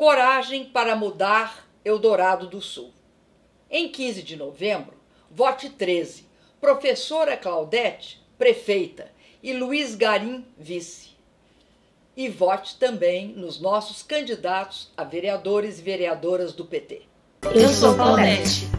Coragem para mudar Eldorado do Sul. Em 15 de novembro, vote 13. Professora Claudete, prefeita, e Luiz Garim, vice. E vote também nos nossos candidatos a vereadores e vereadoras do PT. Eu sou Claudete.